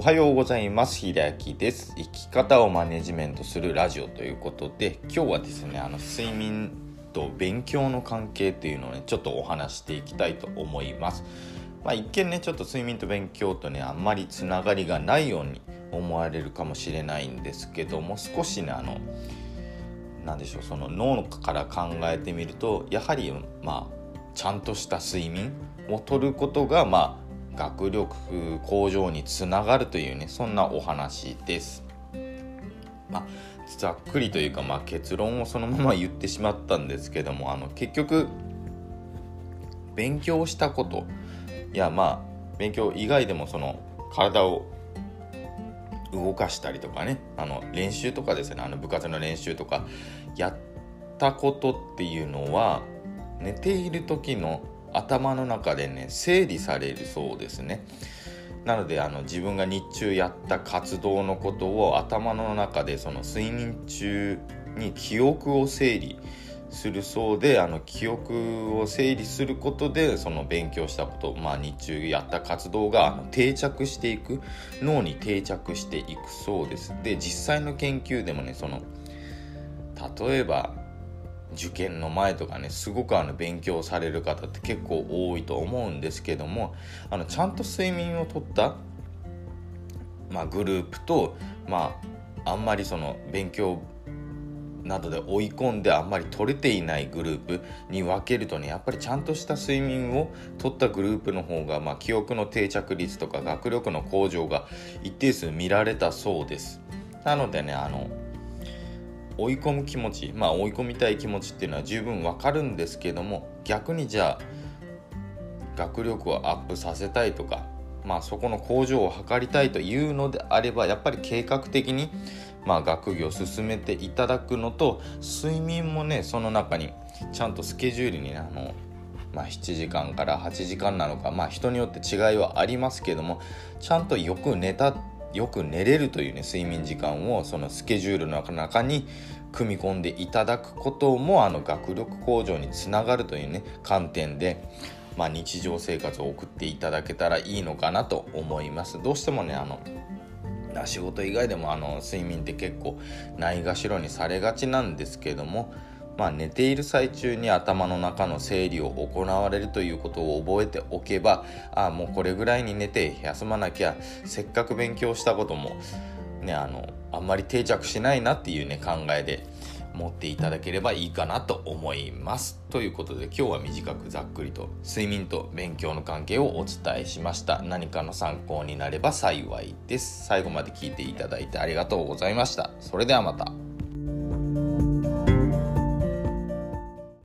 おはようございます。秀明です。生き方をマネジメントするラジオということで今日はですねあの睡眠と勉強の関係っていうのをねちょっとお話していきたいと思います。まあ、一見ねちょっと睡眠と勉強とねあんまりつながりがないように思われるかもしれないんですけども少しねあの何でしょうその脳から考えてみるとやはりまあちゃんとした睡眠をとることがまあ学力向上につながるというねそんなお話です。まあ、ざっくりというか、まあ、結論をそのまま言ってしまったんですけどもあの結局勉強したこといやまあ勉強以外でもその体を動かしたりとかねあの練習とかですねあの部活の練習とかやったことっていうのは寝ている時の頭の中でね整理されるそうですね。なのであの自分が日中やった活動のことを頭の中でその睡眠中に記憶を整理するそうであの記憶を整理することでその勉強したこと、まあ、日中やった活動があの定着していく脳に定着していくそうです。で実際の研究でもねその例えば受験の前とかねすごくあの勉強される方って結構多いと思うんですけどもあのちゃんと睡眠をとった、まあ、グループと、まあ、あんまりその勉強などで追い込んであんまり取れていないグループに分けるとねやっぱりちゃんとした睡眠をとったグループの方が、まあ、記憶の定着率とか学力の向上が一定数見られたそうです。なのでねあの追い込む気持ちまあ追い込みたい気持ちっていうのは十分わかるんですけども逆にじゃあ学力をアップさせたいとかまあそこの向上を図りたいというのであればやっぱり計画的にまあ学業を進めていただくのと睡眠もねその中にちゃんとスケジュールにねあのまあ、7時間から8時間なのかまあ人によって違いはありますけどもちゃんとよく寝たよく寝れるというね睡眠時間をそのスケジュールの中に組み込んでいただくこともあの学力向上につながるというね観点で、まあ、日常生活を送っていただけたらいいのかなと思います。どうしてもねあの仕事以外でもあの睡眠って結構ないがしろにされがちなんですけどもまあ、寝ている最中に頭の中の整理を行われるということを覚えておけばああもうこれぐらいに寝て休まなきゃせっかく勉強したこともねあのあんまり定着しないなっていうね考えで持っていただければいいかなと思います。ということで今日は短くざっくりと睡眠と勉強の関係をお伝えしました。何かの参考になれば幸いです。最後まで聞いていただいてありがとうございました。それではまた。